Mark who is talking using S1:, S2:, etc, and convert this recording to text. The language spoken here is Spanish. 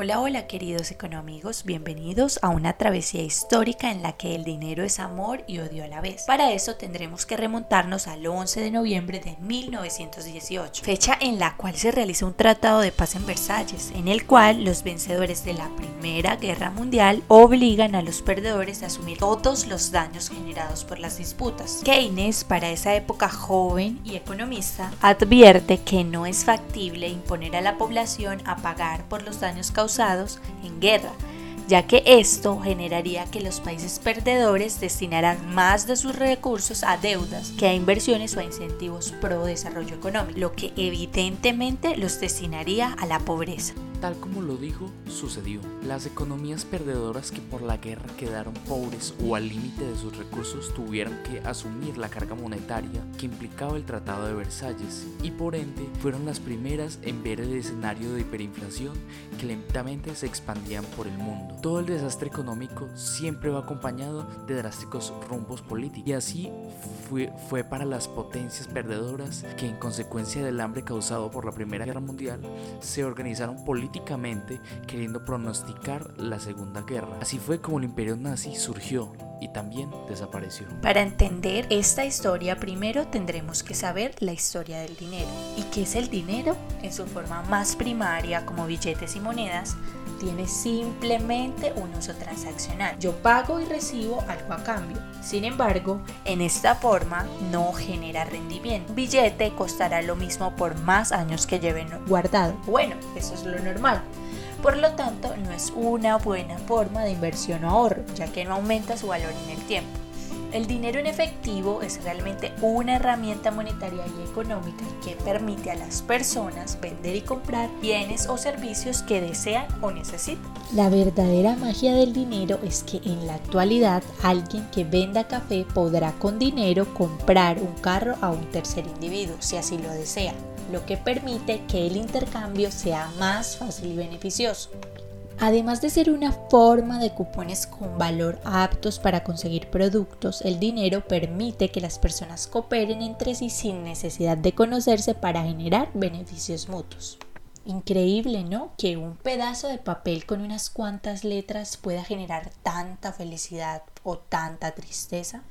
S1: Hola, hola queridos económicos, bienvenidos a una travesía histórica en la que el dinero es amor y odio a la vez. Para eso tendremos que remontarnos al 11 de noviembre de 1918, fecha en la cual se realiza un tratado de paz en Versalles, en el cual los vencedores de la Primera Guerra Mundial obligan a los perdedores a asumir todos los daños generados por las disputas. Keynes, para esa época joven y economista, advierte que no es factible imponer a la población a pagar por los daños causados en guerra, ya que esto generaría que los países perdedores destinaran más de sus recursos a deudas que a inversiones o a incentivos pro desarrollo económico, lo que evidentemente los destinaría a la pobreza.
S2: Tal como lo dijo, sucedió. Las economías perdedoras que por la guerra quedaron pobres o al límite de sus recursos tuvieron que asumir la carga monetaria que implicaba el Tratado de Versalles y por ende fueron las primeras en ver el escenario de hiperinflación que lentamente se expandían por el mundo. Todo el desastre económico siempre va acompañado de drásticos rumbos políticos y así fue, fue para las potencias perdedoras que en consecuencia del hambre causado por la Primera Guerra Mundial se organizaron políticamente queriendo pronosticar la Segunda Guerra. Así fue como el imperio nazi surgió y también desapareció.
S1: Para entender esta historia primero tendremos que saber la historia del dinero. ¿Y qué es el dinero? En su forma más primaria como billetes y monedas, tiene simplemente un uso transaccional. Yo pago y recibo algo a cambio. Sin embargo, en esta forma no genera rendimiento. Un billete costará lo mismo por más años que lleven guardado. Bueno, eso es lo normal. Por lo tanto, no es una buena forma de inversión o ahorro, ya que no aumenta su valor en el tiempo. El dinero en efectivo es realmente una herramienta monetaria y económica que permite a las personas vender y comprar bienes o servicios que desean o necesitan. La verdadera magia del dinero es que en la actualidad alguien que venda café podrá con dinero comprar un carro a un tercer individuo si así lo desea lo que permite que el intercambio sea más fácil y beneficioso. Además de ser una forma de cupones con valor aptos para conseguir productos, el dinero permite que las personas cooperen entre sí sin necesidad de conocerse para generar beneficios mutuos. Increíble, ¿no? Que un pedazo de papel con unas cuantas letras pueda generar tanta felicidad o tanta tristeza.